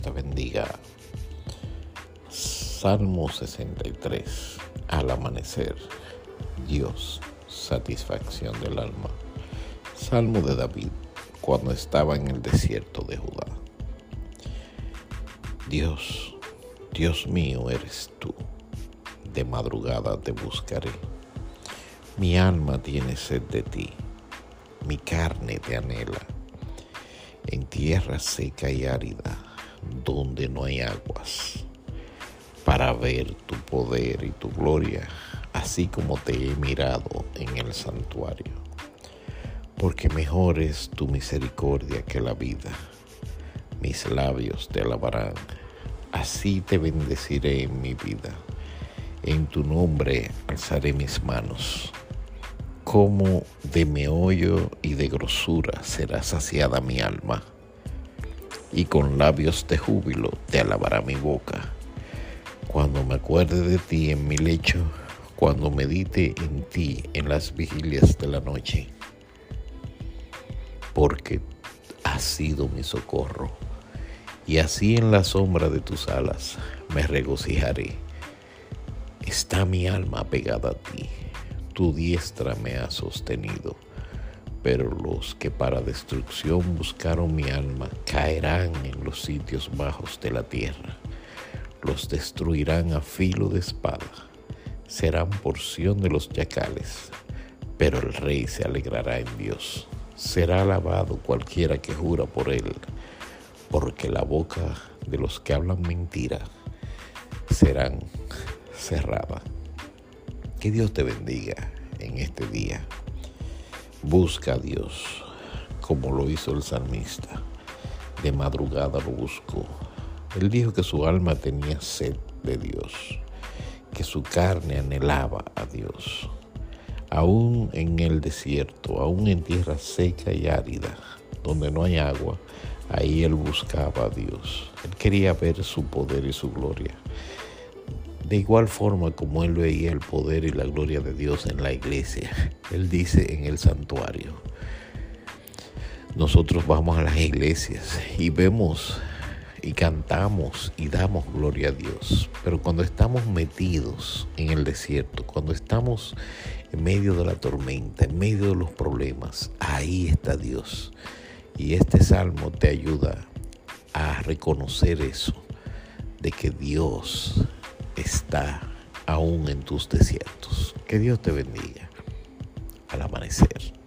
Te bendiga. Salmo 63. Al amanecer, Dios, satisfacción del alma. Salmo de David cuando estaba en el desierto de Judá. Dios, Dios mío eres tú. De madrugada te buscaré. Mi alma tiene sed de ti. Mi carne te anhela en tierra seca y árida, donde no hay aguas, para ver tu poder y tu gloria, así como te he mirado en el santuario. Porque mejor es tu misericordia que la vida. Mis labios te alabarán, así te bendeciré en mi vida. En tu nombre alzaré mis manos como de meollo y de grosura será saciada mi alma, y con labios de júbilo te alabará mi boca. Cuando me acuerde de ti en mi lecho, cuando medite en ti en las vigilias de la noche, porque has sido mi socorro, y así en la sombra de tus alas me regocijaré. Está mi alma pegada a ti tu diestra me ha sostenido. Pero los que para destrucción buscaron mi alma caerán en los sitios bajos de la tierra. Los destruirán a filo de espada. Serán porción de los yacales. Pero el rey se alegrará en Dios. Será alabado cualquiera que jura por él. Porque la boca de los que hablan mentira serán cerrada. Que Dios te bendiga en este día. Busca a Dios como lo hizo el salmista. De madrugada lo buscó. Él dijo que su alma tenía sed de Dios, que su carne anhelaba a Dios. Aún en el desierto, aún en tierra seca y árida, donde no hay agua, ahí él buscaba a Dios. Él quería ver su poder y su gloria. De igual forma como él veía el poder y la gloria de Dios en la iglesia, él dice en el santuario. Nosotros vamos a las iglesias y vemos y cantamos y damos gloria a Dios. Pero cuando estamos metidos en el desierto, cuando estamos en medio de la tormenta, en medio de los problemas, ahí está Dios. Y este salmo te ayuda a reconocer eso, de que Dios está aún en tus desiertos. Que Dios te bendiga al amanecer.